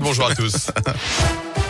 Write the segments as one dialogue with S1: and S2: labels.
S1: Bonjour à tous.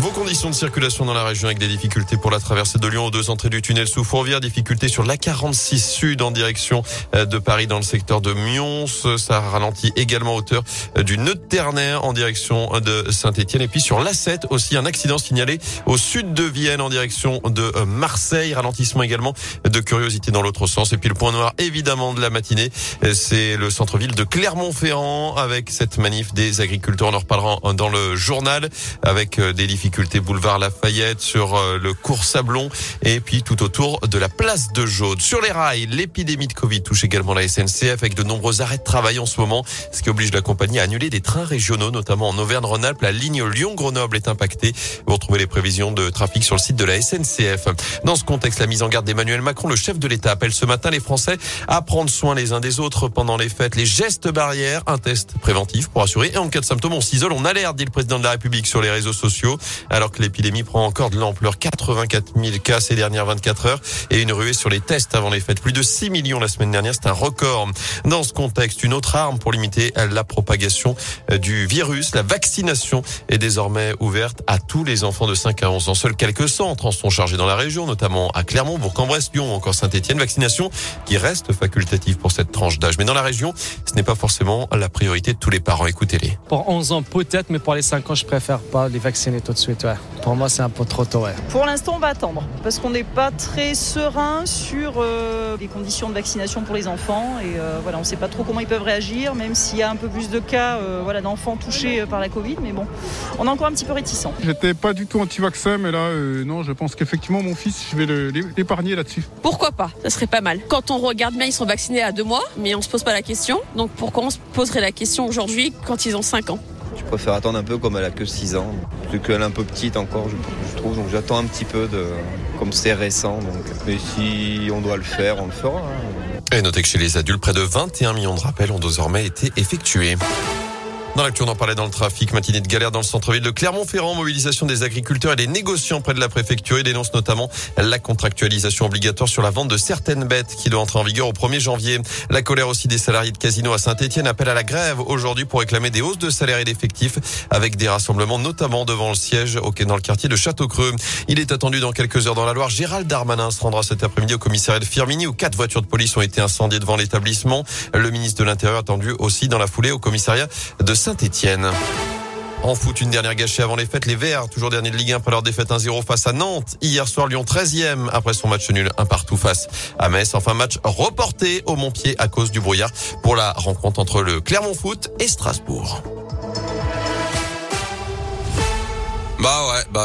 S1: Vos conditions de circulation dans la région avec des difficultés pour la traversée de Lyon aux deux entrées du tunnel sous Fourvière, difficultés sur l'A46 Sud en direction euh, de Paris dans le secteur de Mions. Ça ralentit également hauteur euh, du nœud de Ternaire en direction de Saint-Etienne. Et puis sur l'A7 aussi un accident signalé au sud de Vienne en direction de euh, Marseille. Ralentissement également de curiosité dans l'autre sens. Et puis le point noir évidemment de la matinée, c'est le centre-ville de Clermont-Ferrand avec cette manif des agriculteurs. On en reparlera dans le journal avec des difficultés difficultés boulevard Lafayette, sur euh, le cours Sablon et puis tout autour de la place de Jaude. Sur les rails, l'épidémie de Covid touche également la SNCF avec de nombreux arrêts de travail en ce moment, ce qui oblige la compagnie à annuler des trains régionaux, notamment en Auvergne-Rhône-Alpes. La ligne Lyon-Grenoble est impactée. Vous retrouvez les prévisions de trafic sur le site de la SNCF. Dans ce contexte, la mise en garde d'Emmanuel Macron, le chef de l'État, appelle ce matin les Français à prendre soin les uns des autres pendant les fêtes. Les gestes barrières, un test préventif pour assurer et en cas de symptômes, on s'isole, on alerte, dit le président de la République sur les réseaux sociaux alors que l'épidémie prend encore de l'ampleur. 84 000 cas ces dernières 24 heures et une ruée sur les tests avant les fêtes. Plus de 6 millions la semaine dernière, c'est un record. Dans ce contexte, une autre arme pour limiter la propagation euh, du virus, la vaccination est désormais ouverte à tous les enfants de 5 à 11 ans. Seuls quelques centres en sont chargés dans la région, notamment à Clermont, Bourg-en-Bresse, Lyon ou encore Saint-Etienne. Vaccination qui reste facultative pour cette tranche d'âge. Mais dans la région, ce n'est pas forcément la priorité de tous les parents. Écoutez-les.
S2: Pour 11 ans peut-être, mais pour les 5 ans, je préfère pas les vacciner tout de suite. Ouais. Pour moi, c'est un peu trop tôt. Ouais.
S3: Pour l'instant, on va attendre parce qu'on n'est pas très serein sur euh, les conditions de vaccination pour les enfants et euh, voilà, on ne sait pas trop comment ils peuvent réagir, même s'il y a un peu plus de cas euh, voilà, d'enfants touchés par la Covid. Mais bon, on est encore un petit peu réticent.
S4: J'étais pas du tout anti-vaccin, mais là, non, je pense qu'effectivement, mon fils, je vais l'épargner là-dessus.
S5: Pourquoi pas? Ça serait pas mal. Quand on regarde bien, ils sont vaccinés à deux mois, mais on se pose pas la question. Donc pourquoi on se poserait la question aujourd'hui quand ils ont 5 ans?
S6: Préfère attendre un peu comme elle a que 6 ans. Vu qu'elle est un peu petite encore, je, trouve. Donc j'attends un petit peu de, comme c'est récent. Donc. Mais si on doit le faire, on le fera. Hein.
S1: Et notez que chez les adultes, près de 21 millions de rappels ont désormais été effectués. Dans l'actu, on en parlait dans le trafic. Matinée de galère dans le centre-ville de Clermont-Ferrand. Mobilisation des agriculteurs et des négociants près de la préfecture. Ils dénoncent notamment la contractualisation obligatoire sur la vente de certaines bêtes qui doit entrer en vigueur au 1er janvier. La colère aussi des salariés de casino à Saint-Etienne appelle à la grève aujourd'hui pour réclamer des hausses de salaire et d'effectifs avec des rassemblements notamment devant le siège dans le quartier de Château-Creux. Il est attendu dans quelques heures dans la Loire. Gérald Darmanin se rendra cet après-midi au commissariat de Firmini où quatre voitures de police ont été incendiées devant l'établissement. Le ministre de l'Intérieur attendu aussi dans la foulée au commissariat de Saint-Étienne. En foot, une dernière gâchée avant les fêtes. Les Verts, toujours dernier de Ligue 1 après leur défaite 1-0 face à Nantes. Hier soir, Lyon 13e après son match nul un partout face à Metz. Enfin, match reporté au Montpied à cause du brouillard pour la rencontre entre le Clermont Foot et Strasbourg. Bah ouais, bah